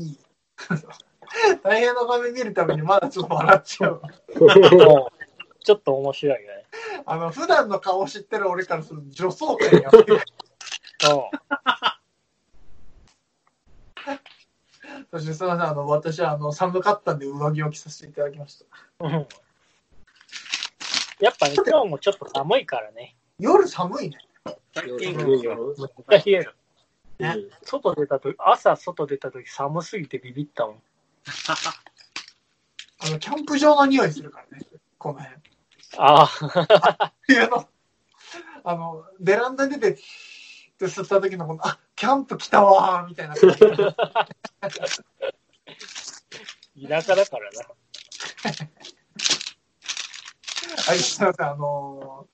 いい。大変の画面見るためにまだちょっと笑っちゃう。ちょっと面白いよね。あの、普段の顔知ってる俺からすると女装会やってる。う そしてすみません、あの、私はあの、寒かったんで上着を着させていただきました。ん。うんやっぱね、今日もちょっと寒いからね。夜寒いね。めっちゃ冷える。ね外出たとき、朝外出たとき寒すぎてビビったもん。あの、キャンプ場の匂いするからね。この辺。ああ、冬の、あの、ベランダに出て、って吸った時のこの、あ、キャンプ来たわー、みたいな感じ。田舎だからな。はい、すみません、あのー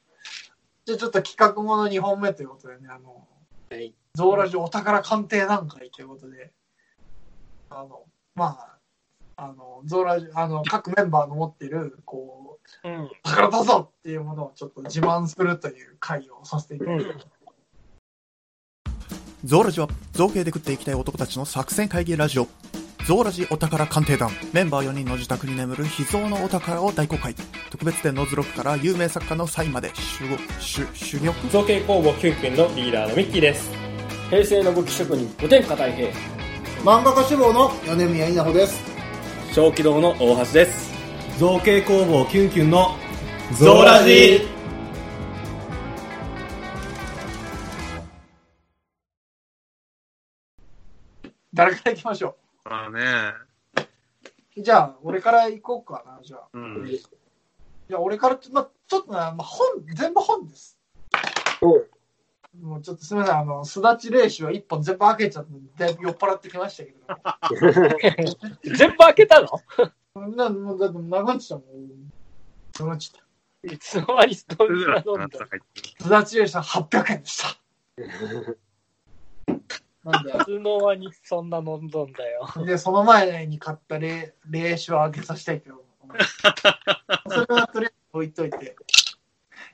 じゃあちょっと企画もの2本目ということでね、あの、はいゾーラジお宝鑑定段階ということで、あの、まあ、あの、ゾーラジ、あの、各メンバーの持ってる、こう、うん。宝だぞっていうものをちょっと自慢するという会をさせていただきます。ゾーラジは造形で食っていきたい男たちの作戦会議ラジオ。ゾーラジお宝鑑定団。メンバー4人の自宅に眠る秘蔵のお宝を大公開。特別展の図録から有名作家のサインまで、主語、主、主力造形工房キュンキュンのリーダーのミッキーです。平成の武器職人五天下太平漫画家志望の米宮稲穂です。小気道の大橋です。造形工房キュンキュンのゾーラジ誰から行きましょまあね。う。じゃあ、俺から行こうかな、じゃあ。うん。じゃあ、俺から、まあ、ちょっとな、まあ、本、全部本です。もうちょっとすみません、あの、すだち霊酒は一本全部開けちゃって、だいぶ酔っ払ってきましたけど。全部開けたの？なもうだって長っちゃうもん。長っちゃっいつの間にそんそれな飲んだ？た。すだち霊酒は800円でした。なんでいつの間にそんな飲んどんだよ。で、その前に買った霊霊酒を開けさせたいけど、それはとりあえず置いといて。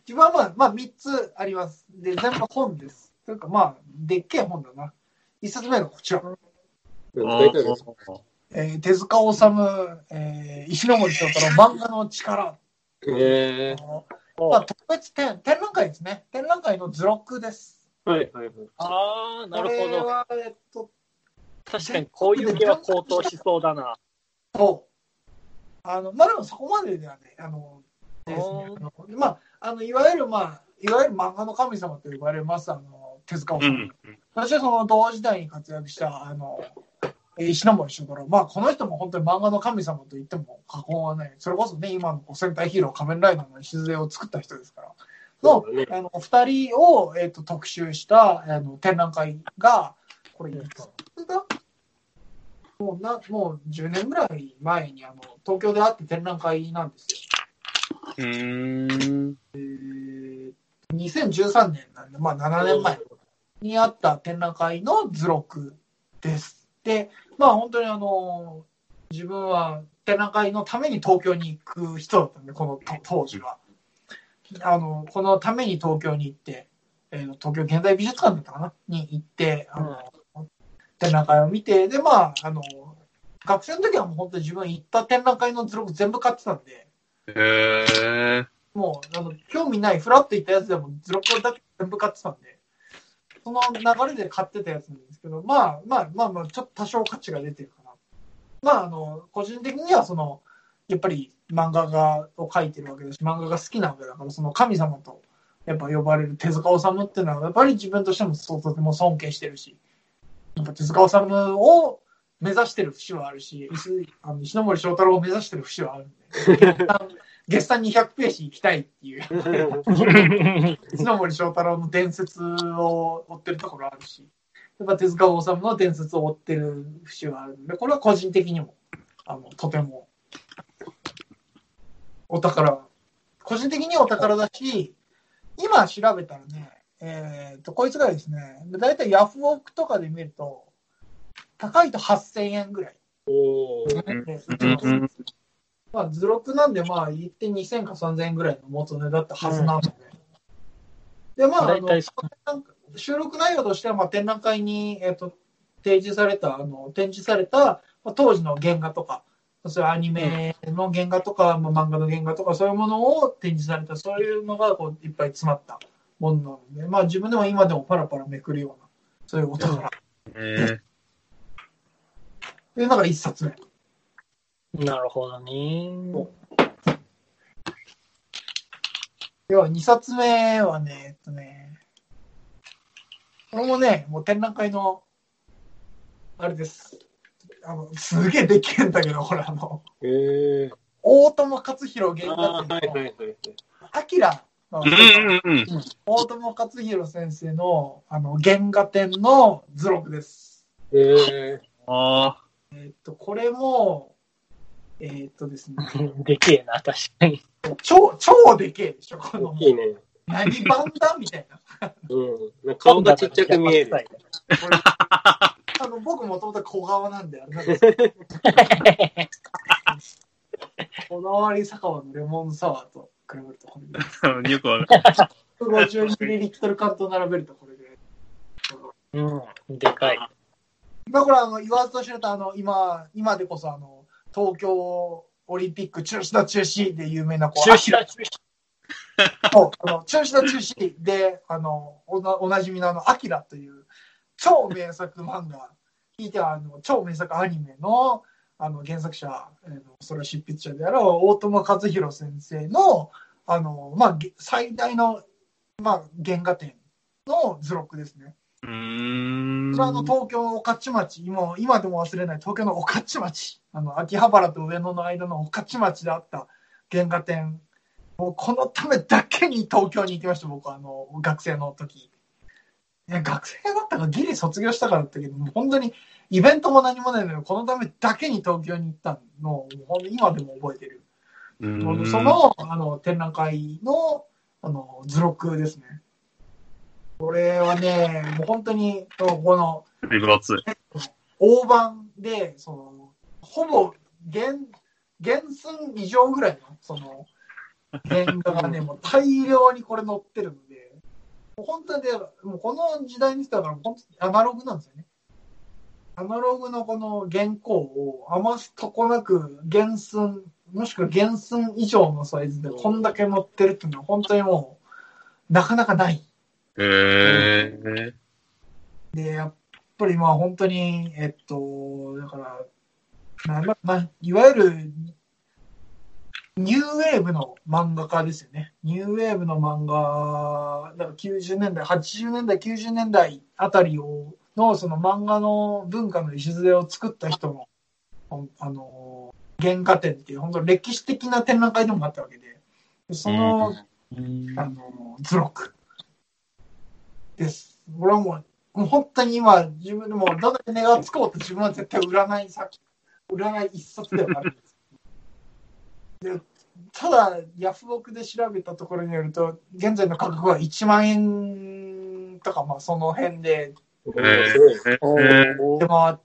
自分はまあ、まあ、3つあります。で、全部本です。というか、まあ、でっけえ本だな。1冊目がこちら。えー手塚治虫、えー石ノ森章太郎、漫画の力。えーまあ、特別展、展覧会ですね。展覧会の図録です。はいはいはいああ、なるほど。これは、えっと、確かにこういう系は高騰しそうだな。そう。あの、まあ、でもそこまでではね、あの、ですね。あのまあ、あの、いわゆる、まあ、いわゆる漫画の神様と呼ばれます、あの、手塚治う虫。ん。私はその同時代に活躍した、あの、えー石ノ森章太郎。まあ、この人も本当に漫画の神様と言っても過言はない。それこそね、今のこう戦隊ヒーロー、仮面ライダーの礎を作った人ですから。の、あの、二人を、えっ、と、特集した、あの、展覧会が、これ、いつだもうな、もう10年ぐらい前に、あの、東京であって展覧会なんですよ。うーん。えー2013年なんで、まあ7年前にあった展覧会の図録です。で、まあ本当にあの、自分は展覧会のために東京に行く人だったんで、このと当時は。あの、このために東京に行って、えー東京現代美術館だったかな？に行って、あの、展覧会を見て、で、まあ、あの、学生の時はもう本当に自分行った展覧会の図録全部買ってたんで、へえ。もう、あの、興味ない、フラッといったやつでも、図録だけ全部買ってたんで、その流れで買ってたやつなんですけど、まあ、まあ、まあ、まあ、ちょっと多少価値が出てるかな。まあ、あの、個人的には、その、やっぱり漫画が、を描いてるわけだし、漫画が好きなわけだから、その神様と、やっぱ呼ばれる手塚治虫っていうのは、やっぱり自分としてもそうとても尊敬してるし、やっぱ手塚治虫を目指してる節はあるし、石あの石ノ森章太郎を目指してる節はあるんで、月産200ページ行きたいっていう、石ノ森章太郎の伝説を追ってるところあるし、やっぱ手塚治虫の伝説を追ってる節はあるので、これは個人的にも、あの、とても、お宝、個人的にお宝だし、今調べたらね、えっ、と、こいつがですね、だいたいヤフオクとかで見ると、高いと8000円ぐらい。おーますまあ、図録なんで、まあ、言って2000か3000円ぐらいの元値だったはずなので。で、まあ、あの収録内容としては、まあ、展覧会に、えっ、と、提示された、あの、展示された、まあ当時の原画とか、そういうアニメの原画とか、まあ、漫画の原画とか、そういうものを展示された、そういうのがこういっぱい詰まったものなので、まあ自分でも今でもパラパラめくるような、そういうお宝。えで、だから一冊目。なるほどね。では、二冊目はね、えっとね、これもね、もう展覧会の、あれです。あの、すげえできへんだけど、ほら、あの、ええ大友克洋原あ画あ、はい展の、はいはいはい。アキラのうんうんうん。大友克洋先生の、あの、原画展の図録です。ええあえっと、これも、えっとですね、でけえな、確かに。超、超でけえでしょ、この大、きいね。何版だ？みたいな。うん。顔がちっちゃく見える。あの、僕もともと小顔なんで、あれなんですけど。こだわり酒場のレモンサワーと比べるとこれぐらい。あ。よくわかる。150ml 缶と並べるとこれぐらい。うん、でかい。まあこれあの、言わずと知れたあの、今、今でこそあの、東京オリンピック中止だ中止で有名なこう、中止だ、中止。そうあの中止だ中止で、あの、おなおなじみのあの、アキラという超名作漫画、聞いてはあの、超名作アニメの、あの、原作者、えーのそれは執筆者である大友克洋先生の、あの、まあ、げ最大の、まあ、原画展の図録ですね。うーん。それはあの東京の御徒町、今今でも忘れない東京の御徒町、あの秋葉原と上野の間の御徒町であった原画展、もうこのためだけに東京に行きました、僕はあの学生の時。いや学生だったかギリ卒業したからだったけど、もう本当にイベントも何もないのに、このためだけに東京に行ったのを、今でも覚えてる。そ、のあの展覧会のあの図録ですね。これはね、もう本当に、この、分厚い。大判で、その、ほぼ原、原寸以上ぐらいの、その、原画がね、もう大量にこれ載ってるので、本当にで、もうこの時代にしたから、本当にアナログなんですよね。アナログのこの原稿を余すとこなく原寸、もしくは原寸以上のサイズでこんだけ載ってるっていうのは本当にもう、なかなかない。へえ。で、やっぱりまあ本当に、えっと、だから、いわゆる、ニューウェーブの漫画家ですよね。ニューウェーブの漫画、だから90年代、80年代、90年代あたりを、のその漫画の文化の礎を作った人の、あの、原画展っていう、本当歴史的な展覧会でもあったわけで、でその、あの、図録です。これはもう、もう本当に今、自分でも、どんだけ値がつこうと自分は絶対売らないさ、売らない一冊ではあるんです。でただ、ヤフオクで調べたところによると、現在の価格は1万円とか、まあその辺で出回っ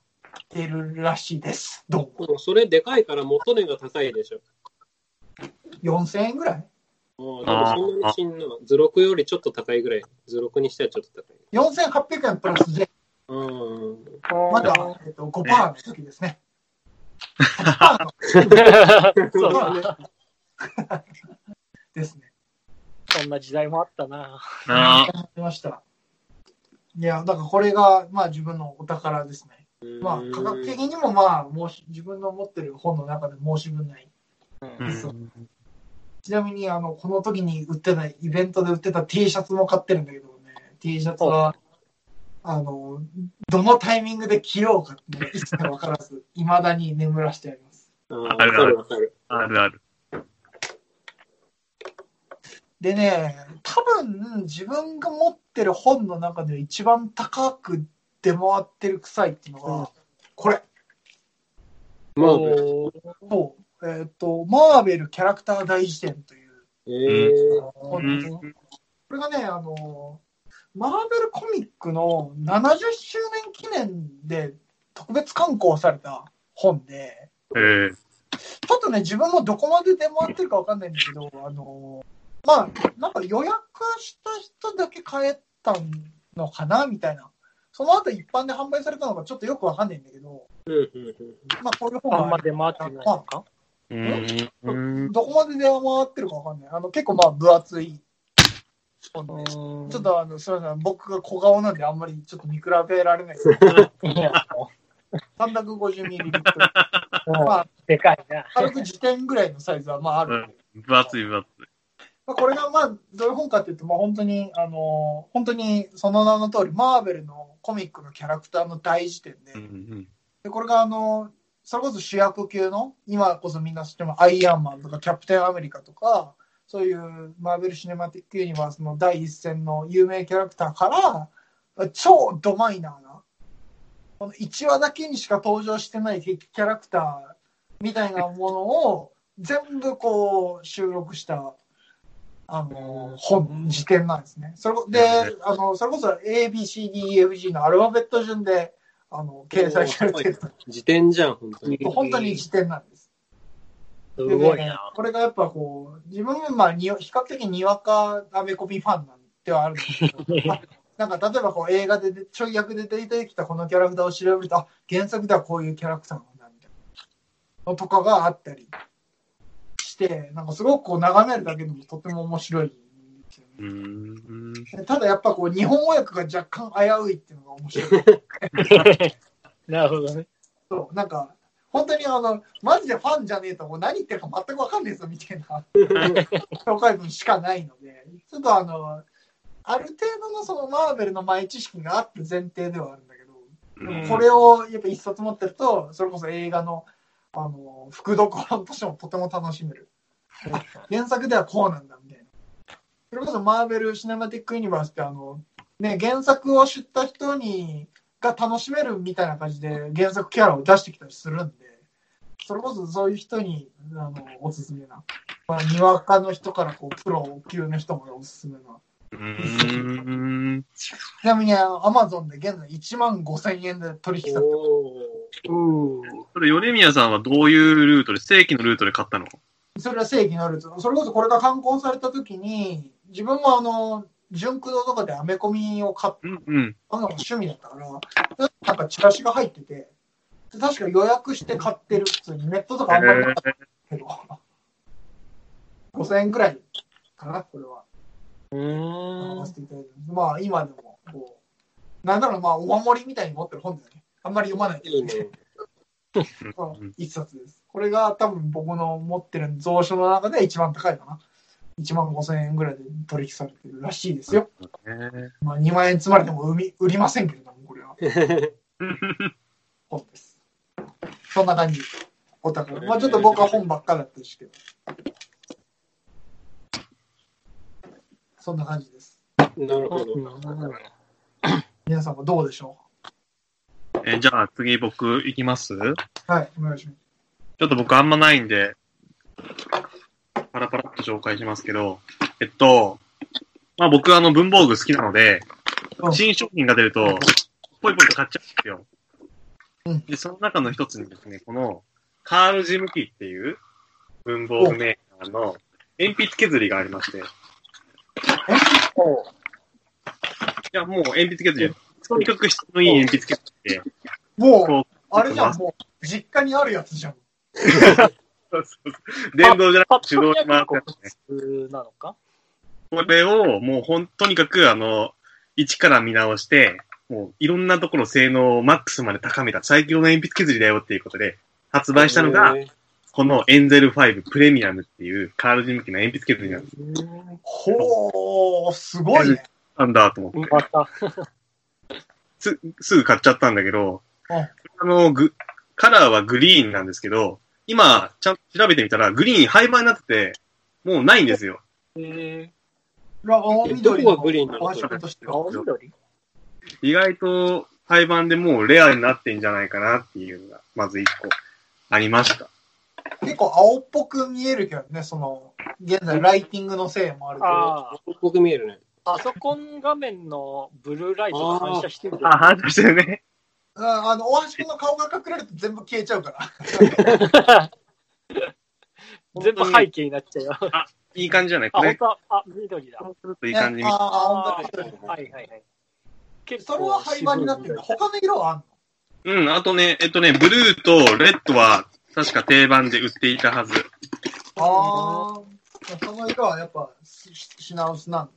てるらしいです。どうも。でもそれでかいから元値が高いでしょ。4000円ぐらい？ああ、でもそんなにしんな。図録よりちょっと高いぐらい。図録にしてはちょっと高い。?4800 円プラス税。うん。まだ、えっと、5%の時ですね。8%のそうだね。ですね。そんな時代もあったな。あ。ありました。いや、だからこれが、まあ自分のお宝ですね。まあ価格的にもまあ、申し自分の持ってる本の中で申し分ない。うんちなみに、あの、この時に売ってた、イベントで売ってた T シャツも買ってるんだけどね、T シャツは、あの、どのタイミングで着ようかっていうのが一切わからず、未だに眠らしてあります。あるわかる。あるある。でね、多分自分が持ってる本の中で一番高く出回ってる臭いっていうのが、これ。まあ、おーそうえっ、と、マーベルキャラクター大辞典というええ本で、これがね、あの、マーベルコミックの70周年記念で特別刊行された本で、えー、ちょっとね、自分もどこまで出回ってるかわかんないんだけど、あの、まあ、なんか予約した人だけ買えたのかなみたいな、その後一般で販売されたのかちょっとよくわかんないんだけど、うんうんうん。まあこういう本あんまが出回ってないのかうーん。どこまで出回ってるかわかんない。あの、結構まあ分厚い。ちちょょっとあの、すみません。僕が小顔なんであんまりちょっと見比べられないですけど。いや、350ミリリットル。まあ、でかいな。軽く辞典ぐらいのサイズはまあある。分厚い分厚い。まあ、これがまあ、どういう本かっていうと、まあ本当に、あの、本当にその名の通り、マーベルのコミックのキャラクターの大辞典で、うんうんで、これがあの、それこそ主役級の、今こそみんな知ってもアイアンマンとかキャプテンアメリカとか、そういうマーベル・シネマティック・ユニバースの第一線の有名キャラクターから、超ドマイナーな、この1話だけにしか登場してない敵キャラクターみたいなものを全部こう収録した、あの、本、辞典なんですね。それこで、あの、それこそ ABCDEFG のアルファベット順で、あの、掲載されてる。辞典じゃん、本当に。本当に辞典なんです。すごいな。これがやっぱこう、自分もまあに比較的にわかアメコミファンなんではあるんですけど、あ なんか例えばこう映画ででちょい役で出てきたこのキャラクターを調べると、あ、原作ではこういうキャラクターなんだみたいなのとかがあったりして、なんかすごくこう眺めるだけでもとても面白いんですようね。ただやっぱこう日本語訳が若干危ういっていうのが面白い。なるほどね。そう、なんか、本当にあの、マジでファンじゃねえと、もう何言ってるか全くわかんねえぞみたいな。紹介文しかないので、ちょっとあの、ある程度のそのマーベルの前知識があって前提ではあるんだけど、でもこれをやっぱ一冊持ってると、それこそ映画の、あの、副読本としてもとても楽しめる。あ原作ではこうなんだみたいな。それこそマーベル・シネマティック・ユニバースってあの、ね、原作を知った人に、が楽しめるみたいな感じで原作キャラを出してきたりするんで、それこそそういう人に、あの、おすすめな。まあ、にわかの人からこう、プロ級の人までおすすめな。うーん。ちなみに、あの、アマゾンで現在1万5千円で取引されて。それ、米宮さんはどういうルートで、正規のルートで買ったの？それは正規のルーツ。それこそこれが刊行された時に、自分もあの、純駆動とかでアメコミを買っうんうん。たのが趣味だったから、なんかチラシが入ってて、で確か予約して買ってる。普通にネットとかあんまりなかったけど、5000円くらいかな、これは。うんまあ今でも、こう、なんだろう、まあお守りみたいに持ってる本だよね。あんまり読まないけどね。うん 一冊です。これが多分僕の持ってる蔵書の中で一番高いかな。1万5千円ぐらいで取引されてるらしいですよ。ねまあ2万円積まれても売り売りませんけれども、これは 本です。そんな感じ。お高い。まあちょっと僕は本ばっかだったですけど。そんな感じです。なるほど。皆さんはどうでしょえじゃあ次僕行きます？うはい、お願いします。ちょっと僕あんまないんで、パラパラっと紹介しますけど、えっと、まあ僕あの文房具好きなのでう、ん新商品が出ると、ポイポイと買っちゃうんですよ。うん。で、その中の一つにですね、この、カール・ジムキーっていう文房具メーカーの鉛筆削りがありまして、いや、もう鉛筆削り、とにかく質のいい鉛筆削りで、もう、あれじゃん、もう、実家にあるやつじゃん。そうそうそう。電動じゃなくて手動で回すなのか？これを、もうほん、とにかく、あの、一から見直して、もういろんなところ性能をマックスまで高めた最強の鉛筆削りだよっていうことで、発売したのが、えーこのエンゼル5プレミアムっていうカールジムキの鉛筆削りなんです。ほー、すごいね。なんだと思って。す、すぐ買っちゃったんだけど、うんあの、ぐ、カラーはグリーンなんですけど、今、ちゃんと調べてみたら、グリーン廃盤になってて、もうないんですよ。え青緑どこがグリーンなの。青緑？意外と廃盤でもうレアになってんじゃないかなっていうのが、まず一個ありました。結構青っぽく見えるけどね、その、現在ライティングのせいもあるけど。ああ、僕見えるね。パソコン画面のブルーライトが反射してる。あ、反射してるね。うんあの、大橋君の顔が隠れると全部消えちゃうから。全部背景になっちゃうよ。いい感じじゃない？あ、これ、本当？だ。あ、緑だ。そうするといい感じに。ああ、あ本。はいはいはい。結それは廃盤になってる。他の色はあんの？うん、あとね、えっとね、ブルーとレッドは確か定番で売っていたはず。ああ。その色はやっぱし品薄なんだ。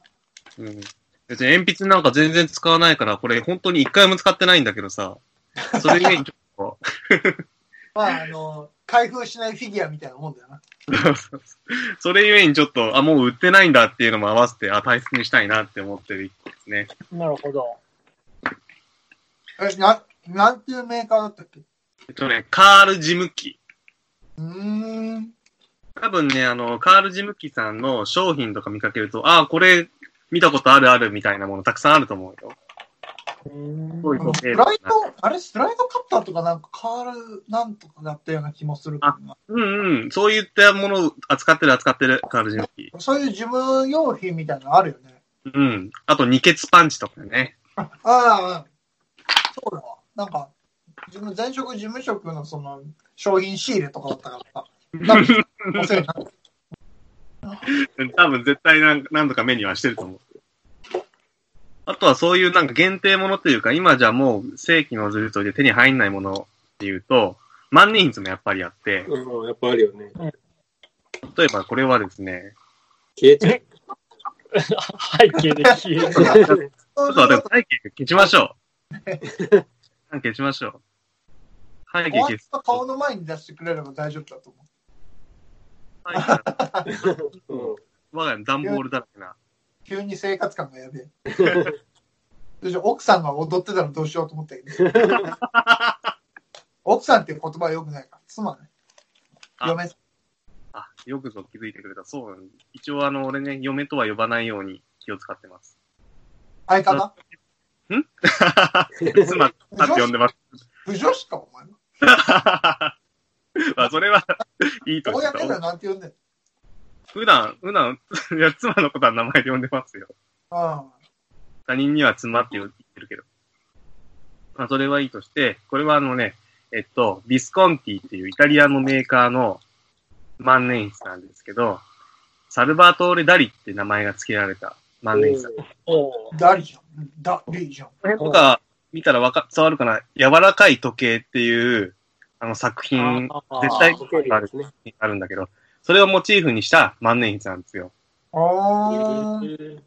うん。別に鉛筆なんか全然使わないから、これ本当に一回も使ってないんだけどさ。それゆえにちょっと、まあ、あの、開封しないフィギュアみたいなもんだよな。それゆえにちょっと、あ、もう売ってないんだっていうのも合わせて、あ、大切にしたいなって思ってる一個ですね。なるほど。え、な、なんていうメーカーだったっけ？えっとね、カール・ジムキ。うーん。多分ね、あの、カール・ジムキさんの商品とか見かけると、あ、これ見たことあるあるみたいなものたくさんあると思うよ。そういうスライド、あれ、スライドカッターとかなんかカールなんとかだったような気もするけどな。うんうん。そういったものを扱ってる扱ってる、カール・ジムキ。そういう事務用品みたいなのあるよね。うん。あと、二血パンチとかね。ああ、そうだわ。なんか、自分前職事務職のその商品仕入れとかだったからさ。なんかお世話になって多分絶対何何度か目にはしてると思う。あとはそういうなんか限定ものというか、今じゃもう正規のズルトで手に入んないものっていうと、万年筆もやっぱりあって、うん、やっぱあるよね。例えばこれはですね、消えちゃう。背景で消える。ちょっと待って、背景消しましょう。消しましょう。背景終わっ消す。た顔の前に出してくれれば大丈夫だと思う。うん。我が家の段ボールだらけな。急に生活感がやべえ。奥さんが踊ってたらどうしようと思ったけど。奥さんっていう言葉はよくないから。妻ね。あ嫁。あ、よくぞ気づいてくれた。そうなん一応あの、俺ね、嫁とは呼ばないように気を使ってます。相方？妻って呼んでます。不女子か、お前。まあ、それは、いいとして公ではなんて呼んでん普段、普段、いや、妻のことは名前で呼んでますよ。の他人には妻って言ってるけど。まあ、それはいいとして、これはあのね、えっと、ビスコンティっていうイタリアのメーカーの万年筆なんですけど、サルバトーレ・ダリって名前が付けられた万年筆。ダリじゃん。ダリじゃん。の辺とか見たらわか、伝わるかな？柔らかい時計っていう、あの作品、あ絶対時計類ですね。あるんだけど、それをモチーフにした万年筆なんですよ。あー。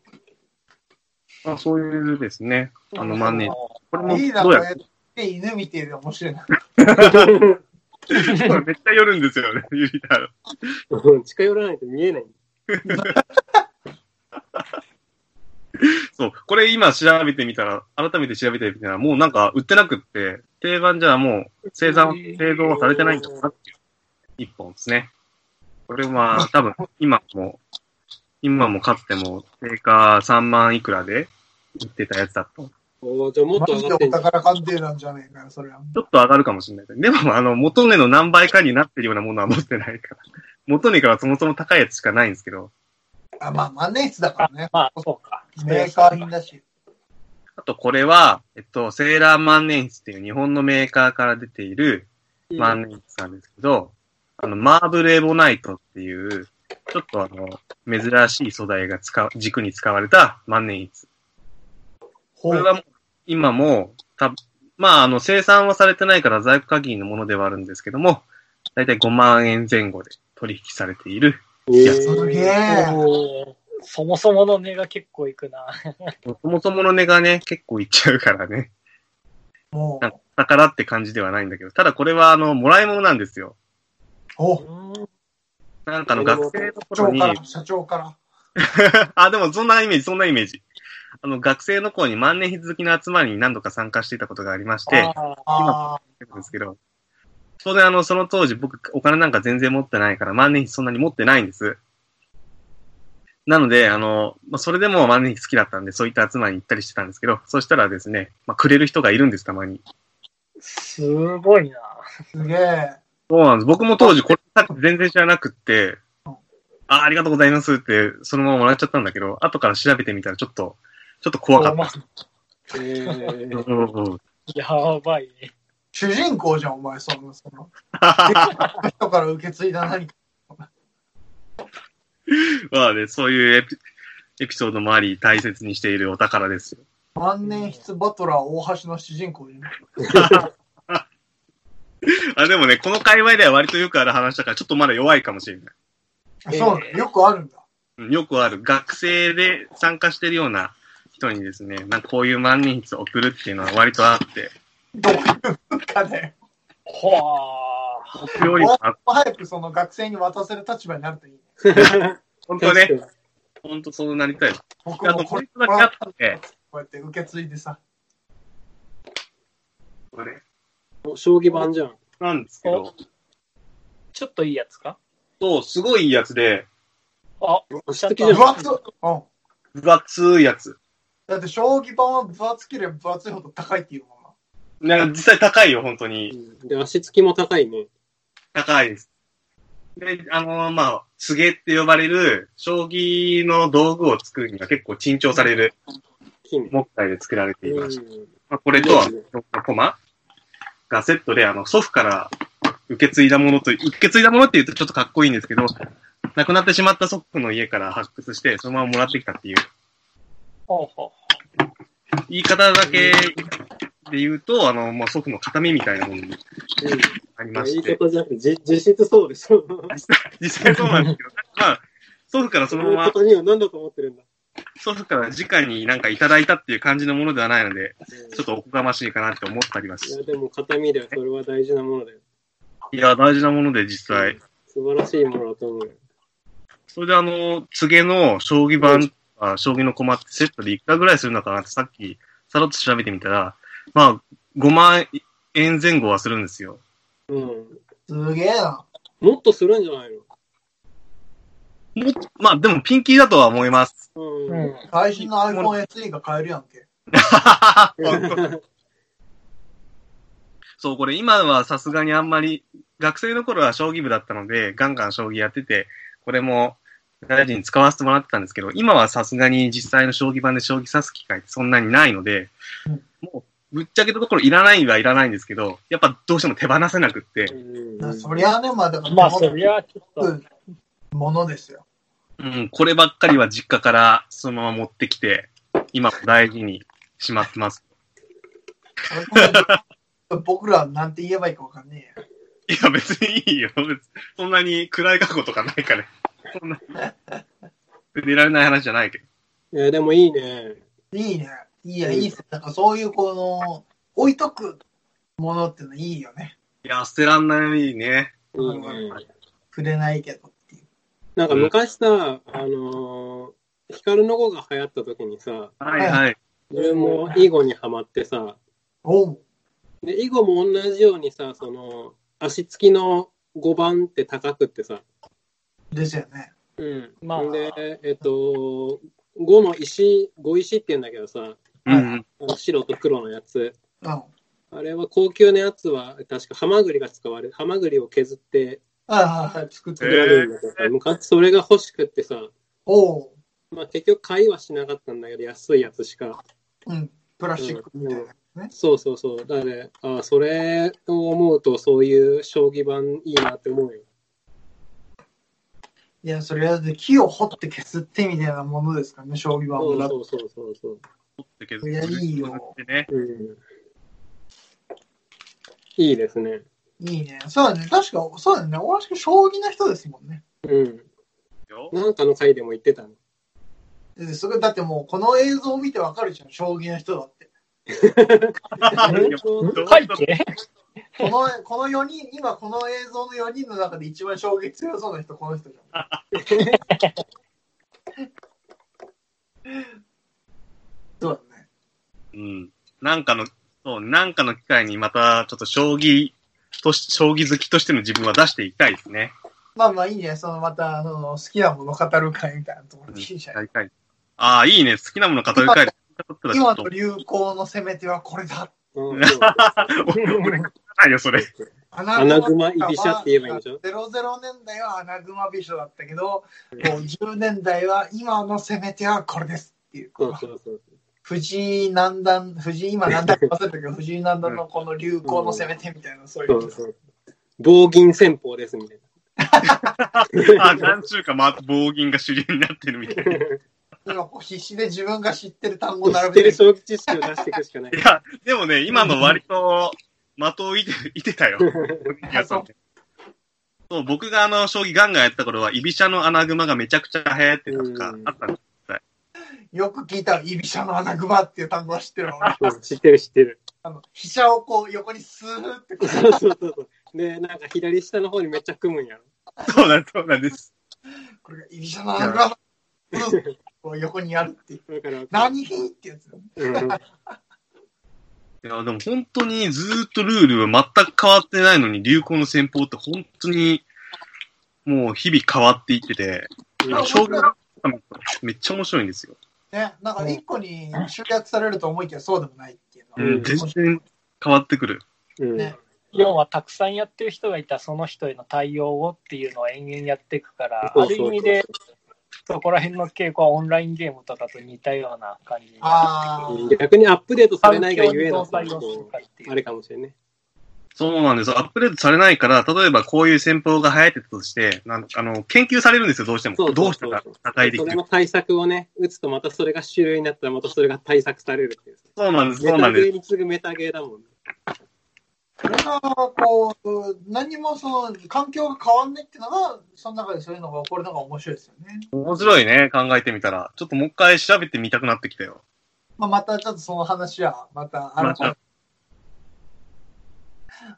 まあ、そういうですね、あの万年筆。これもいいな、どうやこれ。で犬見てる面白いな。めっちゃ寄るんですよね、ユリタロ。う ん近寄らないと見えない。そう。これ今調べてみたら、改めて調べてみたら、もうなんか売ってなくって、定番じゃもう生産、製造はされてないんだなっていう一本ですね。これは多分今も、今もかつても定価3万いくらで売ってたやつだと。おーじゃあもっと上がってんじゃん。宝鑑定なんじゃねえかよ、それは。ちょっと上がるかもしれない。でも、あの、元値の何倍かになってるようなものは持ってないから。元値からそもそも高いやつしかないんですけど。あ、まあ、万年筆だからね。まあ、そうか。メーカー品だし。あと、これは、えっと、セーラー万年筆っていう日本のメーカーから出ている万年筆なんですけど、あの、マーブルエボナイトっていう、ちょっとあの、珍しい素材が使う、軸に使われた万年筆。これはもう今も、た、まあ、あの、生産はされてないから在庫限りのものではあるんですけども、だいたい5万円前後で取引されている。えやすげえ。そもそもの値が結構いくな。そもそもの値がね、結構いっちゃうからね。もう宝って感じではないんだけど、ただこれはあの、もらい物なんですよ。おうなんかあの、学生の社頃に、長から、社長から。あ、でもそんなイメージ、そんなイメージ。あの、学生の頃に万年筆好きの集まりに何度か参加していたことがありまして、ああなんですけど、当然あの、その当時僕お金なんか全然持ってないから万年筆そんなに持ってないんです。なので、あの、まあ、それでも万年筆好きだったんで、そういった集まりに行ったりしてたんですけど、そしたらですね、まあ、くれる人がいるんです、たまに。すごいな。あ、すげえ。そうなんです。僕も当時これ全然知らなくって、あ、ありがとうございますって、そのままもらっちゃったんだけど、後から調べてみたらちょっと、ちょっと怖かった。えー やばいね。主人公じゃん、お前、その、その。人から受け継いだ何か。まあね、そういうエピエピソードもあり、大切にしているお宝ですよ。万年筆バトラー大橋の主人公に。あ、でもね、この界隈では割とよくある話だから、ちょっとまだ弱いかもしれない。あそうなのよくあるんだ。うんよくある。学生で参加してるような人にですね、なんかこういう万年筆を送るっていうのは割とあって、どういう文化だよ。はあ。送るよりもあ早くその学生に渡せる立場になるといいね。本当ね本当そうなりたい。僕あと、これだけあって、うやって受け継いでさ。これ、に将棋盤じゃん。なんですけど、ちょっといいやつか？そう、すごいいいやつで、あ、素敵じゃん分。厚っうん。分厚いやつ。だって将棋盤は分厚ければ分厚いほど高いっていうもんな。なんか実際高いよ、本当に。うんで、足つきも高いね。高いです。で、あのまあ、すげって呼ばれる、将棋の道具を作るには結構珍重される金。木材で作られていまして、うんまあ、これとは、コマがセットで、あの、祖父から受け継いだものと、受け継いだものって言うとちょっとかっこいいんですけど、亡くなってしまった祖父の家から発掘して、そのままもらってきたっていう、ほうほ言い方だけで言うと、あの、まあ、祖父の形見みたいなものにありま言いして、方じゃなくて、じ実質そうでしょ。実際そうなんですけど、まあ、祖父からそのまま、何だと思ってるんだ。祖父から直になんかいただいたっていう感じのものではないので、ちょっとおこがましいかなって思ったりはしいや、でも、形見だよ。それは大事なものだよ。いや、大事なもので実際。素晴らしいものだと思うよ。それであの、告げの将棋盤、あ将棋の駒ってセットでいくらぐらいするのかなってさっき、さらっと調べてみたら、まあ、5万円前後はするんですよ。うん。すげえな。もっとするんじゃないもっまあ、でもピンキーだとは思います。のう。うん。うん。最新の iPhone SE が買えるやんけ。そう、これ今はさすがにあんまり、学生の頃は将棋部だったので、ガンガン将棋やってて、これも大事に使わせてもらってたんですけど、今はさすがに実際の将棋盤で将棋指す機会ってそんなにないので、もう、ぶっちゃけたところいらないはいらないんですけど、やっぱどうしても手放せなくって、うんそりゃあね、まあだから、まあ、そりゃあちょっと、ものですよ。うん、こればっかりは実家からそのまま持ってきて、今も大事にしまってます。僕らなんて言えばいいかわかんねえや。いや、別にいいよ。別にそんなに暗い過去とかないから。そんな、出られない話じゃないけど。いや、でもいいね。いいね。いいや、いいっす。なんかそういうこの、置いとくものってのいいよね。いや、捨てらんないね。いいね。触れないけどっていう。なんか昔さ、あのー、ヒカルの語が流行った時にさ、はいはい。自分も囲碁にはまってさ、おう。で、囲碁も同じようにさ、その、足つきの5番って高くってさ、ですよね。うん。まあで、えっと、5の石、5石って言うんだけどさ、うん白と黒のやつ。うん。あれは高級なやつは、確かハマグリが使われる。ハマグリを削ってはいはいはい、作って作らる。れるんだけどさ、昔それが欲しくってさ、おう。まあ結局買いはしなかったんだけど、安いやつしか。うん。プラスチックみたいな。ね。そうそうそう。だからね、あそれを思うと、そういう将棋盤いいなって思うよ。いや、それはで木を掘って削ってみたいなものですからね、将棋盤もだって。そうそうそうそうそう。って削いやいいよってね。うん。いいですね。いいね。そうだね。確か、そうだね。大橋君、将棋の人ですもんね。うん。よなんかの回でも言ってたの。でそれだってもう、この映像を見てわかるじゃん、将棋の人だって。どう背景この、この4人、今この映像の4人の中で一番将棋強そうな人、この人じゃん。そうん。なんかの、そう、なんかの機会にまた、ちょっと将棋とし、将棋好きとしての自分は出していきたいですね。まあまあいいね。そのまた、あの、好きなもの語る会みたいなところでいいじゃん。やりたい。ああ、いいね。好きなもの語る会で。今の流行の攻め手はこれだ。うん 俺、ないよ、それ。アアナグマ居飛車って言えばいいんでしょ00年代はアナグマ美女だったけど、もう10年代は今の攻め手はこれですっていう。そうそうそう。藤井南段、藤井今何だか忘れたけど、藤井南段のこの流行の攻め手みたいな、そういう。そうそう。棒銀戦法ですみたい あ、何週か回って棒銀が主流になってるみたいな。今こう必死で自分が知ってる単語を知ってる並べて将棋知識を出していくしかないい。や、でもね、今の割と、的をいて、いてたよ。あそうそう、僕があの、将棋ガンガンやった頃は、居飛車の穴熊がめちゃくちゃ流行ってたとかう、んあったんですよく聞いたら、居飛車の穴熊っていう単語は知ってるの。俺 うん知ってる知ってる。あの、飛車をこう横にスーって そうそうそうそう。で、なんか左下の方にめっちゃ組むんやろ。そうなんそうなんです。これが居飛車の穴熊だ。こう横にやるっていう。だから、何ってやつ。うん、いや、でも本当にずーっとルールは全く変わってないのに、流行の戦法って本当に、もう日々変わっていってて、あ将棋がめっちゃ面白いんですよ。ね、なんか一個に集約されると思いきやそうでもないっていうのは。うん、全然変わってくる。うん。ね。要はたくさんやってる人がいたらその人への対応をっていうのを延々やっていくから、あそうそうそう。る意味でそこら辺の傾向はオンラインゲームとかと似たような感じになああ、逆にアップデートされないがゆえのあれかもしれんね。そうなんです。アップデートされないから、例えばこういう戦法が流行ってたとして、なんあの、研究されるんですよ、どうしても。そうそうそうどうしたら戦いできるそれの対策をね、打つとまたそれが主流になったらまたそれが対策されるっていう。そうなんです、メタゲーそうなんです。に次ぐメタゲーだもんね。これがこう、何もその環境が変わんないっていうのが、その中でそういうのが起こるのが面白いですよね。面白いね、考えてみたら。ちょっともう一回調べてみたくなってきたよ。まあ、またちょっとその話は、またまた改めて。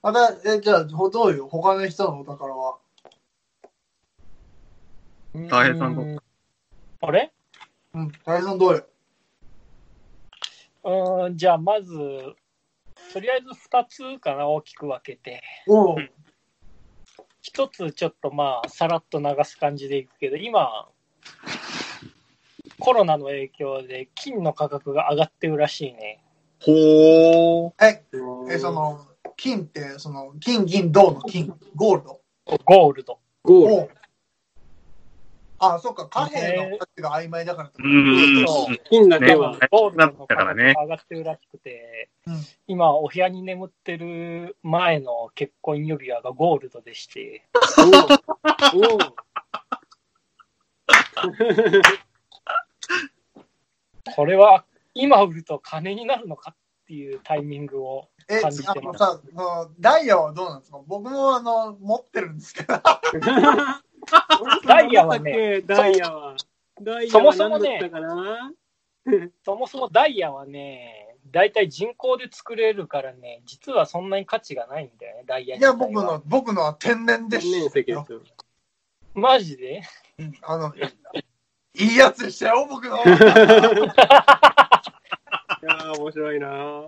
また、え、じゃあ、ほどうよ？他の人のお宝は。大変さんどう？うんあれ？うん、大さんどうよ？うーんじゃあまず、とりあえず2つかな、大きく分けて。おう一つちょっとまあ、さらっと流す感じでいくけど、今、コロナの影響で金の価格が上がってるらしいね。ほー。え、え、その、金って、その、金、銀、銅の金、ゴールド。ゴールド。ゴール。おう。あ、そっか、貨幣の価値が曖昧だからうん。そう。ね金だけは、ゴールドの価格がだからね。上がってるらしくて、うん。今お部屋に眠ってる前の結婚指輪がゴールドでして、おうおう。これは今売ると金になるのかっていうタイミングをえ、感じてあのさ、そのダイヤはどうなんですか？僕もあの、持ってるんですけど。ダイヤはね、ダイヤは。ダイヤそもはそもねそもそもダイヤはね、大体人工で作れるからね、実はそんなに価値がないんだよね、ダイヤいや、僕の、僕のは天然で天然石ですよ。マジで？うんあの、いいやつでしたよ、僕の。いやー、面白いな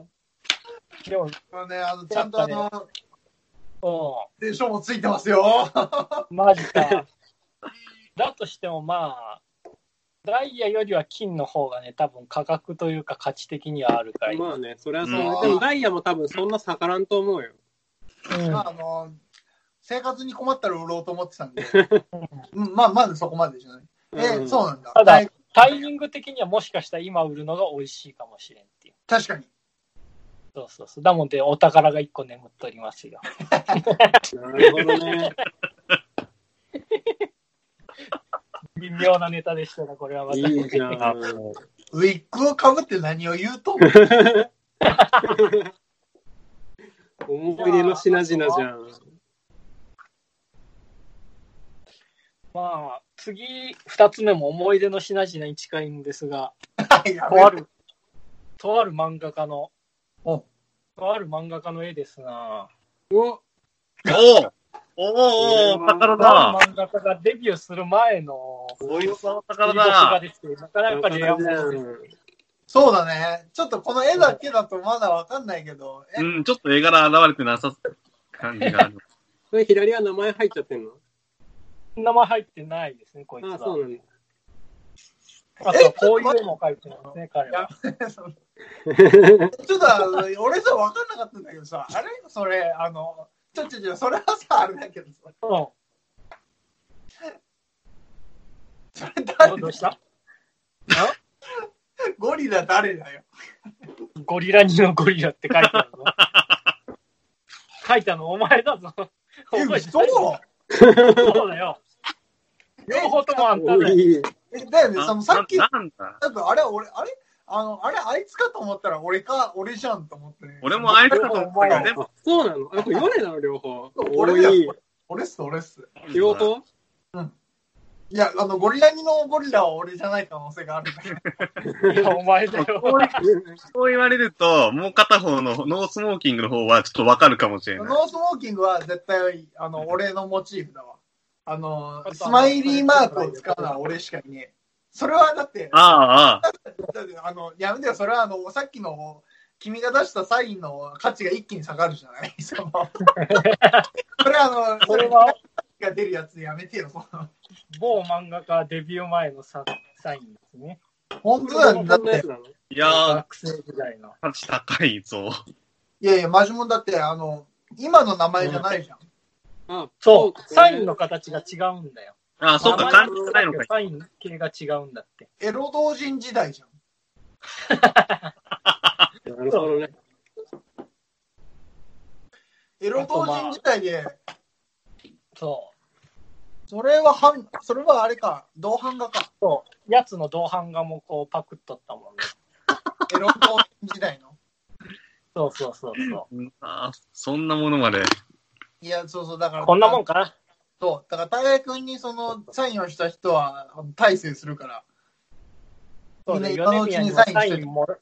ーでも、あのね、あの、ちゃんとあの、う電書もついてますよ。ん、マジか。だとしてもまあ、ダイヤよりは金の方がね、多分価格というか価値的にはあるから、まあね、それはそううんね。でもダイヤも多分そんな逆らんと思うよ。うんまあ、あの、生活に困ったら売ろうと思ってたんで、うんまあ、まずそこまでじゃない。え、うんそうなんだ。ただはいタイミング的にはもしかしたら今売るのが美味しいかもしれんっていう。確かに。そうそうそう。だもんで、お宝が一個眠っておりますよ。なるほどね。微妙なネタでしたね、これはまた。いいじゃん。ウィッグをかぶって何を言うと思う？思い出の品々じゃん。まあ、次、二つ目も思い出の品々に近いんですが、やとある、とある漫画家の、おとある漫画家の絵ですなおおーおーおー宝だ漫画家がデビューする前の、おいしそう水宝だですけど、なかなかレアものです。そうだね。ちょっとこの絵だけだとまだわかんないけど、え、うん、ちょっと絵柄現れてなさ感じがある。それ左は名前入っちゃってんの？名前入ってないですね、こいつああ、は。そうなんだ。あとはこういう絵も描いてますね、彼は。そのちょっとあの俺さ、わかんなかったんだけどさ、あれ？それ、あの、ちょちょちょ、それはさ、あれだけどさ、うそれ誰？ん。どうした？ゴリラ誰だよ。ゴリラにのゴリラって書いてあるぞ。書いたのお前だぞ。え、覚えて嘘ないそうだよ。両方ともあんただよ。えだよね、そのさっき、ななんだ？なんかあれ、俺、あれ？あの、あれ、あいつかと思ったら俺か、俺じゃんと思ってね。俺もあいつかと思ったけど、でも、あそうなの？あ、これヨネなの両方。俺いよ。俺っす、俺っす。両方いや、あの、ゴリラにのゴリラは俺じゃない可能性があるから。いや、お前だよ。そう言われると、もう片方のノースモーキングの方はちょっとわかるかもしれない。ノースモーキングは絶対、あの、俺のモチーフだわ。あの、スマイリーマークを使うのは俺しかいねえ。それはだって、ああ、ああ。だってあの、やめてよ、それはあの、さっきの、君が出したサインの価値が一気に下がるじゃない？そのそれはあの、これは？が出るやつやめてよ、その某漫画家デビュー前のササインですね。本当だよ、だっていやー、学生時代の。価値高いぞ。いやいや、マジモンだって、あの、今の名前じゃないじゃん。あそう、サインのの形が違うんだよ。ああ、そうか、名感前じないのか。サイン系が違うんだって。エロ同人時代じゃん。なるほどね。エロ同人時代で、そそれは版、それはあれか、同版画か。う。そう。やつの同伴画もこうパクっとったもんね。エロ同人時代の？そうそうそうそう。うんああ、そんなものまで。いや、そうそう、だから。こんなもんか？な。そう。だから、大学にその、サインをした人は、大成するから。そうね、今のうちに米宮にもササインしてるインもら、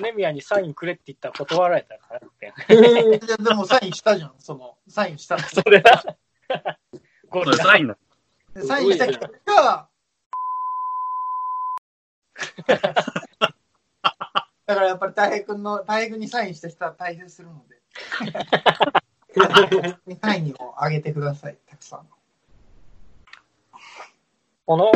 米宮にサインくれって言ったら断られたからって。ででも、サインしたじゃん、その、サインした。それだ。ゴそリラ。れサインだ。でサインした人が、だからやっぱり大平君の、大平君にサインした人は大成するので、サインをあげてください、たくさん。この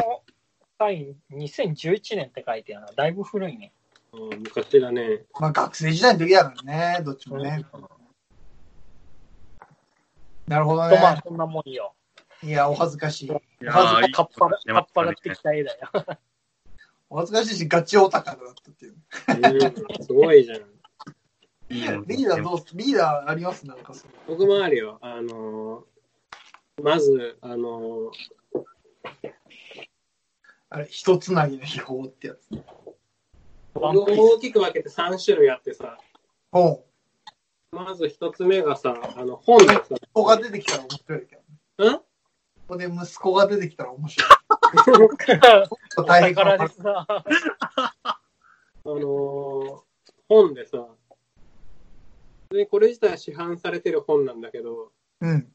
サイン2011年って書い。てあるな。だい。ぶ古い。ね。うん昔だね。まあ学生時代の時だからね、どっちもね。なるほどとまあ。そんなもんよ。い。や、お恥ずかしい。い。やずーい。い。かっぱら、かっぱらってきた絵だよ。お恥ずかしい。し、ガチオタクだったってい。う。うんすごい。じゃん。リーダーどうすリーダーあります？なんかそれ僕もあるよ。あのーまず、あのーあれ、一つなぎの秘宝ってやつ。ワンピース大きく分けて3種類あってさ、ほう。まず一つ目がさ、あの本でさ、息子が出てきたら面白いけど。んここで息子が出てきたら面白い。お大変か宝ですな。あのー本でさ、でこれ自体は市販されてる本なんだけど、うん。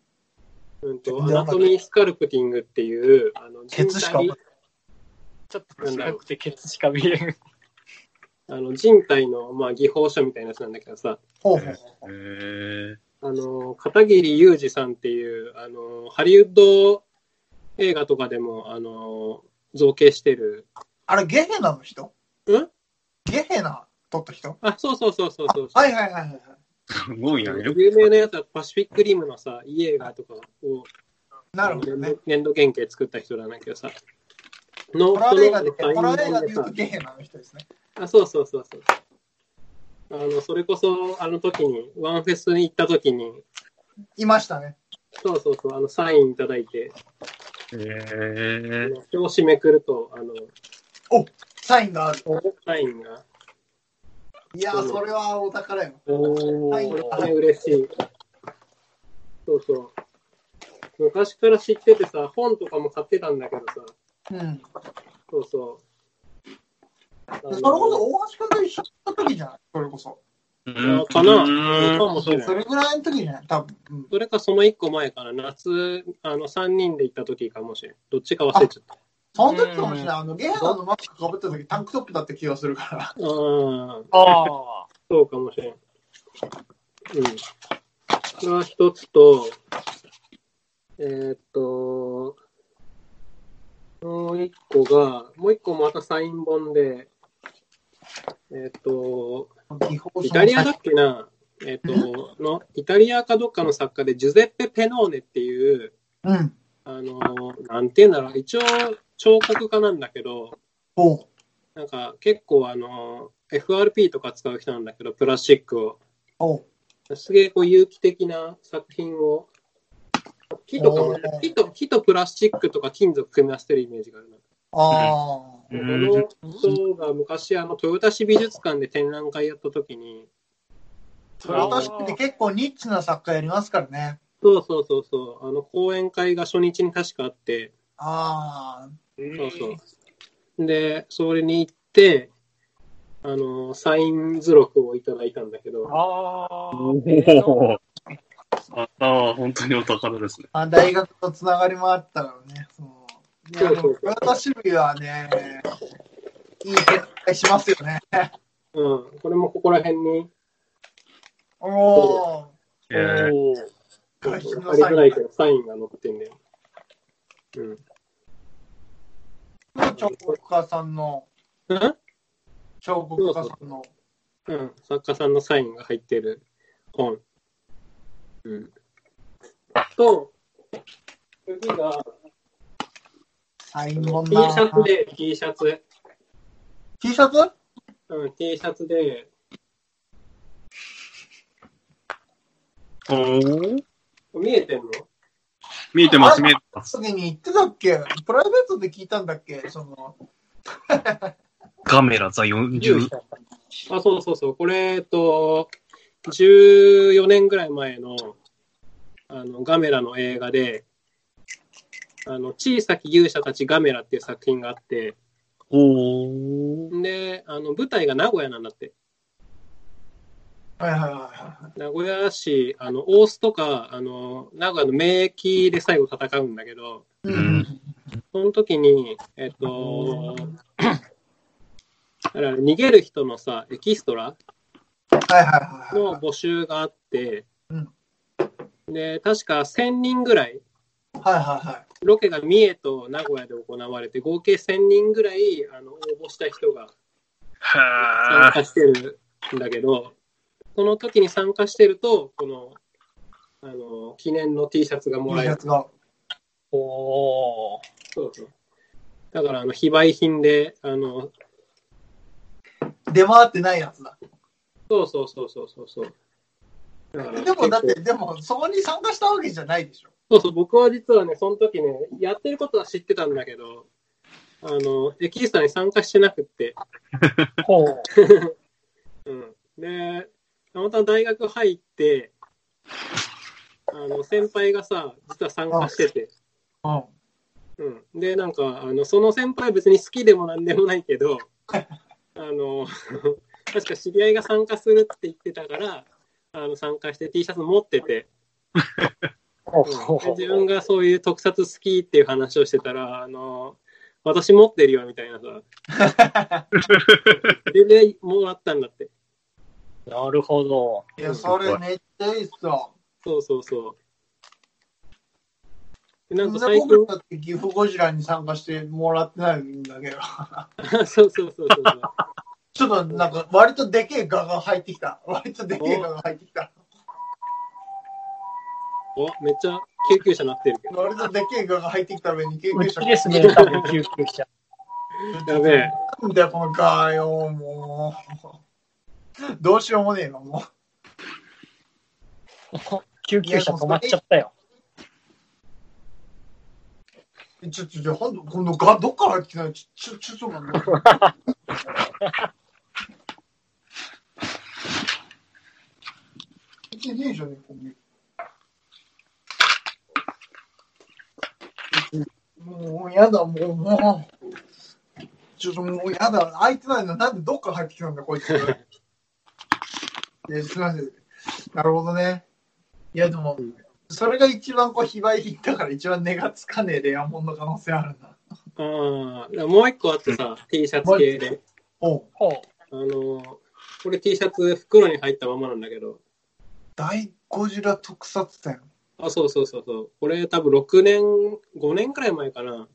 うんと、アナトミースカルプティングっていう、あの人ケツしちょっと近くてケツしか見えん。あの人体の、まあ、技法書みたいなやつなんだけどさ、ほうほうへほう。ーあの、片桐裕二さんっていう、あの、ハリウッド映画とかでも、あの、造形してる。あれ、ゲヘナの人？ん？ゲヘナ撮った人？あ、そうそうそうそうそう。はいはいはいはいはい。すごいな。よく有名なやつはパシフィックリムのさ、いい映画とかを、なるほどね。粘土原型作った人なんだけどさ。の、ホラー映画で、ホラー映画で言うとさゲヘナの人ですね。あ、そうそうそうそう。あの、それこそ、あの時に、ワンフェスに行った時に、いましたね。そうそうそう、あの、サインいただいて、へー表紙めくると、あの、サインがある。サインが、いやー、それはお宝よ。おはいね、嬉しい。そうそう。昔から知っててさ、本とかも買ってたんだけどさ、うん。そうそう。それこそ大橋君と一緒の時じゃない？それこそ。うんかなうんかもしれない。それぐらいの時じゃない多分。うん。それかその一個前かな、夏、あの、3人で行った時かもしれん。どっちか忘れちゃった。その時かもしれない。あの、ゲヘナのマスクかぶった時タンクトップだった気がするから。うん、ああ。そうかもしれん。うん。が一つと、えーっと、もう一個が、もう一個またサイン本で、えーっと、イタリアだっけな？えっ、と、の、イタリアかどっかの作家で、ジュゼッペ・ペノーネっていう、うん。あの、なんていうんだろう、一応、彫刻家なんだけど、ほなんか結構あの、FRP とか使う人なんだけど、プラスチックを。すげえこう有機的な作品を、木とかも木と、木とプラスチックとか金属組み合わせてるイメージがあるな。う。ああ。あの人が昔、あの、豊田市美術館で展覧会やった時に、豊田市って結構ニッチな作家やりますからね。そうそうそうそう、あの、講演会が初日に確かあって、ああ。そうそう。で、それに行って、あの、サイン図録をいただいたんだけど、ああ。ああ、本当にお宝ですね。あ大学とつながりもあったからね。そういや、でも、そうそうはね、いい展開しますよね。うん、これもここら辺に、おお。えーおー外人あのサインりづらいけど、サインが載ってんだよ。うん。彫刻家さんの、うん？彫刻家さんの、うん、作家さんのサインが入ってる本。うん。と、次が、サイン本 T な。シャツで、T シャツ。T シャツ？うん、T シャツで、おー見えてんの？見えてます、見えてます。時に言ってたっけ？プライベートで聞いたんだっけ？その、カメラザ勇40。者あ、そうそうそう。これ、えっと、14年ぐらい前の、あの、ガメラの映画で、あの、小さき勇者たちガメラっていう作品があって、おー。で、あの、舞台が名古屋なんだって。はいはいはいは名古屋市、あの、大須とか、あの、名古屋の名駅で最後戦うんだけど、い。ううんん。その時に、えっと、だから逃げる人のさ、エキストラはいはいはいのはい。募集があって、うんで、確か1000人ぐらい、はいはいはい。ロケが三重と名古屋で行われて、合計1000人ぐらいあの応募した人が参は加してるんだけど、その時に参加してると、この、あの、記念の T シャツがも T らえる。シャツが。おーそうそう。だから、あの、非売品で、あの、出回ってないやつだ。そうそうそうそうそうそう。だからでもだって、でもそこに参加したわけじゃないでしょ。そうそう、僕は実はね、その時ね、やってることは知ってたんだけど、あの、エキストラに参加してなくって、ほう。うん。で、たまたま大学入って、あの、先輩がさ、実は参加してて、うん。うん。で、なんか、あの、その先輩は別に好きでもなんでもないけど、あの、確か知り合いが参加するって言ってたから、あの、参加して T シャツ持ってて、ほううん自分がそういう特撮好きっていう話をしてたら、あの、私持ってるよみたいなさ、で、で、もらったんだって。なるほど。いや、それめっちゃいいっすよ。そうそうそう。でなんかで最近僕、だって岐阜ゴジラに参加してもらってないんだけど、そうそうそうそう。ちょっとなんか割とでけえ画が入ってきた。割とでけえ画が入ってきた。お、めっちゃ救急車鳴ってるけど。割とでけえ画が入ってきた上に救う急車ちですね、多分救急車。やべえ。なんだよ、この画よ、もう。どうしようもねえわ、も 救急車止まっちゃったよ。う。ちょ、ちょ、ちょ、ほんと、この画どっから入ってきたのちょ、ちょ、ちょ、ちょ、待って。ねえじゃねえか、おめえもうやだ、もう、もう。ちょっともうやだ、開いてないの、なんでどっから入ってきたんだ、こいつ。えすみません。なるほどね。いや、でも、それが一番こう、非売品だから一番値がつかねえレアモンの可能性あるんだ。ああ、もう一個あってさ、T シャツ系で。おうほう。あの、これ T シャツ袋に入ったままなんだけど。大ゴジラ特撮展。あ、そうそうそうそう。これ多分6年、5年くらい前かな。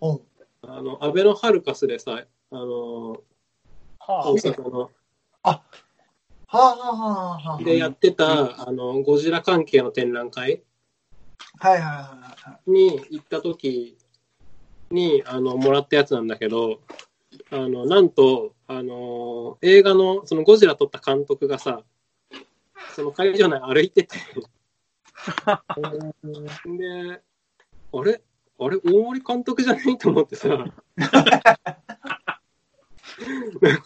おうあの、アベノハルカスでさ、あの、は大阪の、あ、でやってた、あの、ゴジラ関係の展覧会はいはいはいはい。に行った時に、あの、もらったやつなんだけど、あの、なんと、あの、映画の、そのゴジラ撮った監督がさ、その会場内歩いてて、で、あれ？あれ？大森監督じゃない？と思ってさ、なんか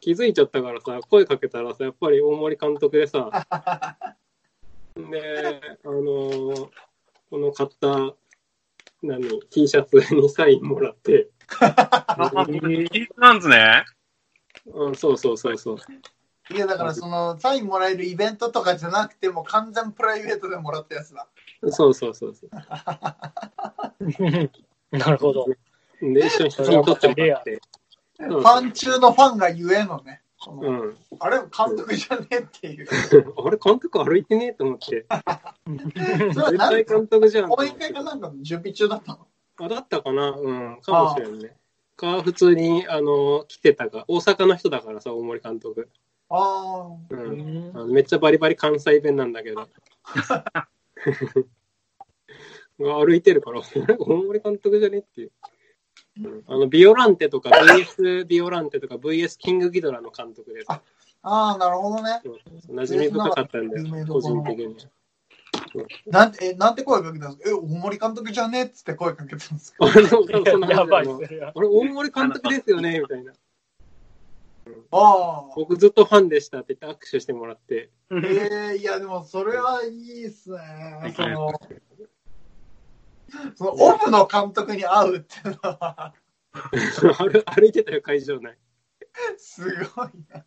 気づいちゃったからさ、声かけたらさ、やっぱり大森監督でさ、で、あのーこの買った、何、T シャツにサインもらって、いいなんですね。うん、そうそうそうそう。いや、だからその、サインもらえるイベントとかじゃなくても、完全プライベートでもらったやつだ。そうそうそうそう。なるほど。で、一緒に写真撮ってもらって。ファン中のファンが言えのね。うん。あれ、監督じゃねえっていう。あれ、監督歩いてねえと思って。絶対何監督じゃん。講演会かなんかの準備中だったの？あ、だったかなうん、かもしれんね。か、普通に、あの、来てたか。大阪の人だからさ、大森監督。あう。うんんあのめっちゃバリバリ関西弁なんだけど。が 歩いてるから、大森監督じゃねっていう。うんあの、ビオランテとか VS ビオランテとか VS キングギドラの監督です。ああー、なるほどね。馴染み深かったんだよ、個人的に。なんて、え、なんて声かけたんですか？え、大森監督じゃねえっつって声かけたんですか？あれ、でも多分そんなやばい、感じだよそれは。あれ、大森監督ですよねみたいな。ああ。僕ずっとファンでしたって言って握手してもらって。えー、いや、でもそれはいいっすね。その、そのオフの監督に会うっていうのは、歩歩いてたよ、会場内。すごいな。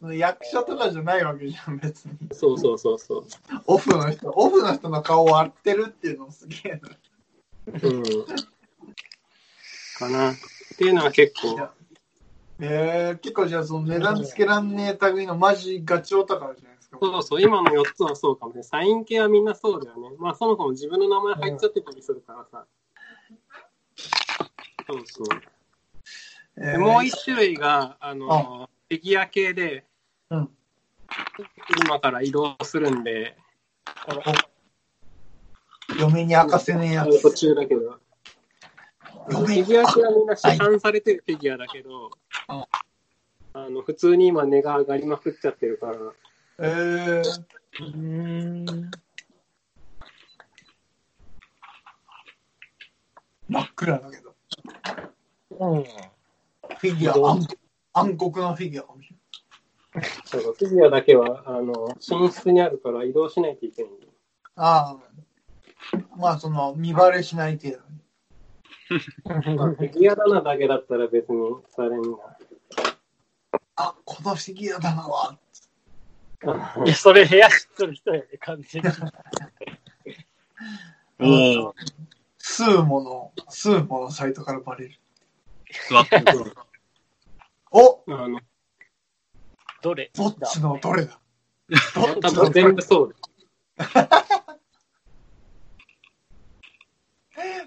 その役者とかじゃないわけじゃん、別に。そうそうそうそう。オフの人、オフの人の顔を割ってるっていうのもすげえな。うん。かな。っていうのは結構、えー、結構じゃあその値段つけらんねえ類のマジガチオタカじゃない。そうそう、今の4つはそうかもね。サイン系はみんなそうだよね。まあそもそも自分の名前入っちゃってたりするからさ。そうそう。えでもう一種類が、あの、フィギュア系で、うん今から移動するんで、嫁に明かせねえや途つ。中だけど。フ嫁ィギュア系はみんな市販されてるフィギュアだけど、うんあの、普通に今値が上がりまくっちゃってるから、えー、うん。真っ暗だけど。うん。フィギュア、暗暗黒のフィギュアかもしそうそうフィギュアだけは、あの、寝室にあるから移動しないといけない。ああ。まあ、その、見バレしない程度に。まあ、フィギュア棚だけだったら別にされんあ、このフィギュアだなわ。な。いや、それ部屋知っとる人やで、完全に。お お、スーモの、スーモのサイトからバレる。座ってる。おあの、どれ？どっちのどれだ？どっ多ちの分全部そう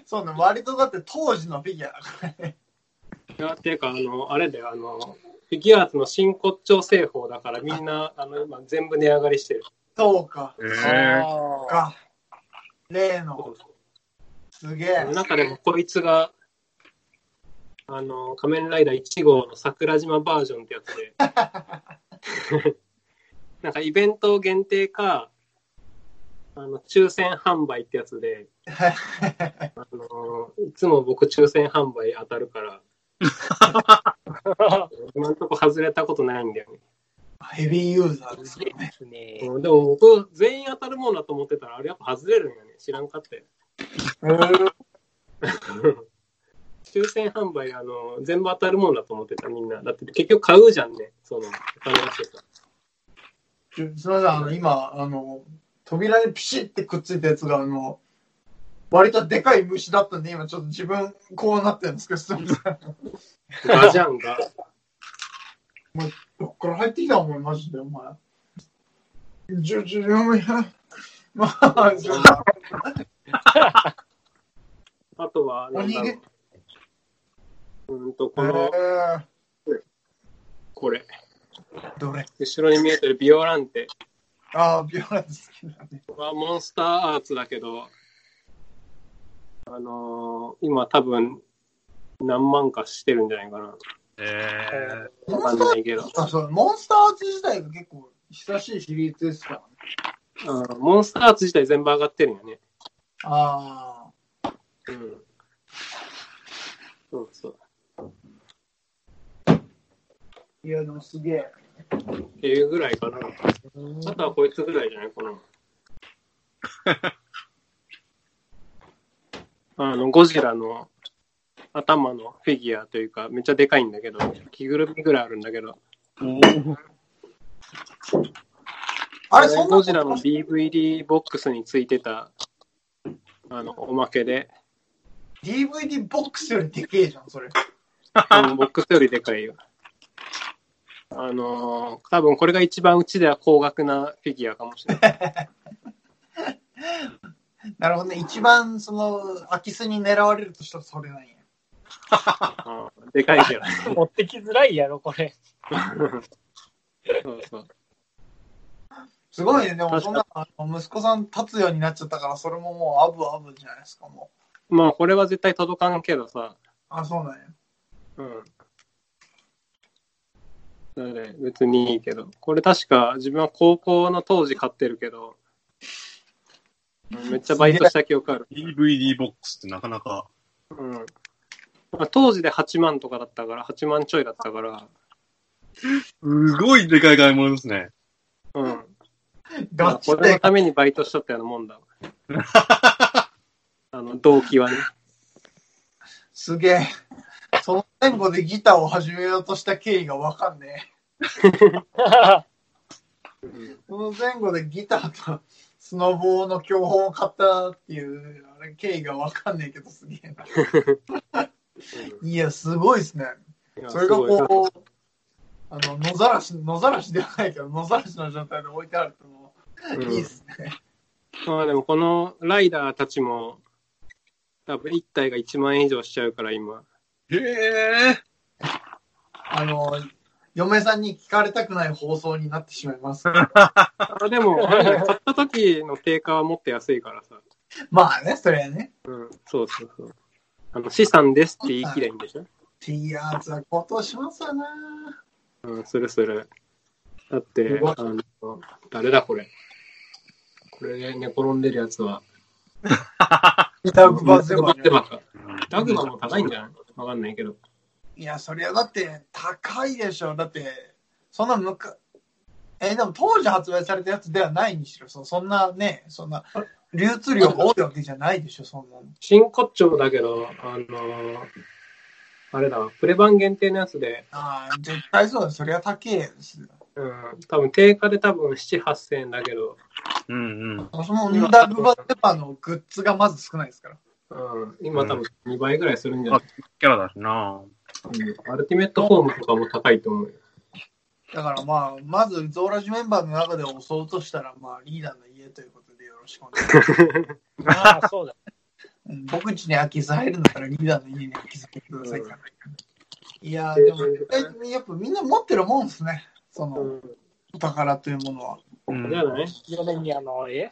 そうね、割とだって当時のフィギュアだからね。いや、っていうか、あの、あれで、あの、フィギュアーツの真骨頂製法だからみんな、あの、今全部値上がりしてる。そうか。えー、あか。例の、すげえ。中でもこいつが、あの、仮面ライダー1号の桜島バージョンってやつで、なんかイベント限定か、あの、抽選販売ってやつで、あの、いつも僕抽選販売当たるから、あ。今んとこ外れたことないんだよね。ヘビーユーザーですね。ですね。うんでも僕、全員当たるもんだと思ってたら、あれやっぱ外れるんやね。知らんかったよ。抽選販売、あの、全部当たるもんだと思ってた、みんな。だって結局買うじゃんね。その、お金出してさ。すみません、あの、今、あの、扉にピシッてくっついたやつが、あの、割とでかい虫だったんで、今ちょっと自分、こうなってるんですけど、すみません。ガジャンが。どっから入ってきたお前、マジで、お前。ちょ、ちょ、やめや。まあ、ちょっとあとは、なんだろう。うんと、この、えこれ。ー、どれ？後ろに見えてるビオランテああ、ビオランテ好きだね。はモンスターアーツだけど、あのー、今多分何万かしてるんじゃないかな。えー、わかんないけど。あ、そう、モンスターアーツ自体が結構久しいシリーズですからね。うん、モンスターアーツ自体全部上がってるよね。ああ。うん。そうそう。いや、でもすげえ。っていうぐらいかな。あとはこいつぐらいじゃないかな。あの、ゴジラの頭のフィギュアというか、めっちゃでかいんだけど、着ぐるみぐらいあるんだけど、あれ、そんなゴジラの DVD ボックスについてた、あの、おまけで、DVD ボックスよりでけえじゃん、それ。うんボックスよりでかいよ。あのー多分これが一番うちでは高額なフィギュアかもしれない。なるほどね。一番、その、空き巣に狙われるとしたらそれなんや。う んでかいけど。持ってきづらいやろ、これ。そうそう。すごいね。でも、そんな、あの息子さん立つようになっちゃったから、それももうアブアブじゃないですか、もまあこれは絶対届かんけどさ、う。あ、そうなんや。うん。それで別にいいけど、これ確か自分は高校の当時買ってるけど、めっちゃバイトした記憶ある。DVD ボックスってなかなか。うん。まあ、当時で8万とかだったから、8万ちょいだったから、すごいでかい買い物ですね。うん。まガチであこれの。ためにバイトしとったようなもんだわ。あの、動機はね。すげえ。その前後でギターを始めようとした経緯がわかんねえ。その前後でギターとスノボーの教本を買ったっていうあれ経緯がわかんねえけどすげえな。いや、すごいですね。それがこう、あの、野ざらし、野ざらしではないけど、野ざらしの状態で置いてあるともう、うんいいですね。まあでもこのライダーたちも、多分1体が1万円以上しちゃうから今。へえ。あの、嫁さんに聞かれたくない放送になってしまいます。あ でも、買った時の定価はもっと安いからさ。まあね、それはね。うん、そうそうそう。あの、資産ですって言い切ればいいんでしょ？ティアーズはことしますよな。うん、するする。だってあの、誰だこれ？これで寝転んでるやつは。ダグバゼバ。ダグバも高いんじゃない？わかんないけど。いや、そりゃだって高いでしょ。だって、そんなむか、えでも当時発売されたやつではないにしろ、そそんなね、そんな、流通量が多いわけじゃないでしょ、そんなの。真骨頂だけど、あのーあれだわ、プレ版限定のやつで、ああ、絶対そうだ。そりゃ高いですよ。うん、多分定価で多分7、8000円だけど、うんうん。そのダグバゼバのグッズがまず少ないですから。うん、今多分2倍ぐらいするんじゃない、キャラだしなうん、アルティメットフォームとかも高いと思うよ。だからまあ、まずゾーラジメンバーの中で襲うとしたら、まあ、リーダーの家ということでよろしくお願いします。ああ、そうだ。うん僕ん家に空き巣入るんだったらリーダーの家に空き巣入ってくださいから。いやー、でも、えやっぱみんな持ってるもんですね。その、うん、お宝というものは。うんじゃない米宮の絵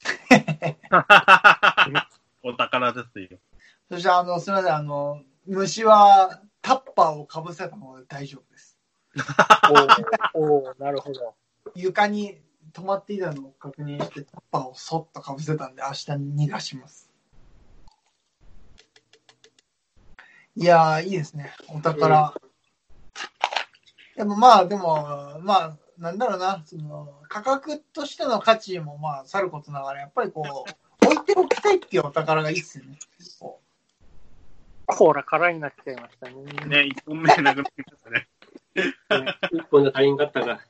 お宝ですよ。そして、あの、すみません、あの、虫はタッパーをかぶせたので大丈夫です。おおなるほど。床に止まっていたのを確認して、タッパーをそっとかぶせたんで、明日逃がします。いやー、いいですね。お宝。でもまあ、でも、まあ、なんだろうな、その、価格としての価値もまあ、さることながら、やっぱりこう、置いておきたいっていうお宝がいいっすよね。こコーラ空になっちゃいましたね。ね、一本目なくなりましたね。一本じゃ足りんかったが、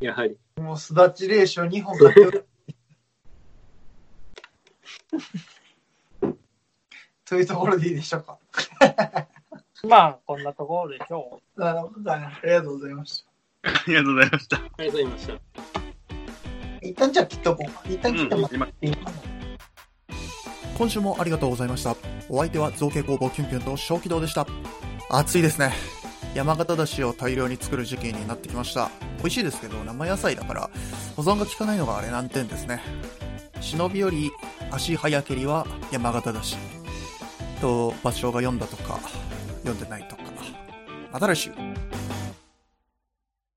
やはり。うもう、すだち霊障2本買ってる。というところでいいでしょうか。まあ、こんなところで今日。なるほどね。ありがとうございました。ありがとうございました。ありがとうございました。一旦じゃあ切っとこうか。一旦切ってもら今、っていいかな。今週もありがとうございました。お相手は造形工房キュンキュンと小気道でした。暑いですね。山形だしを大量に作る時期になってきました。美味しいですけど、生野菜だから保存が効かないのがあれ難点ですね。忍びより足早けりは山形だし。と、場所が読んだとか、読んでないとか。また来週。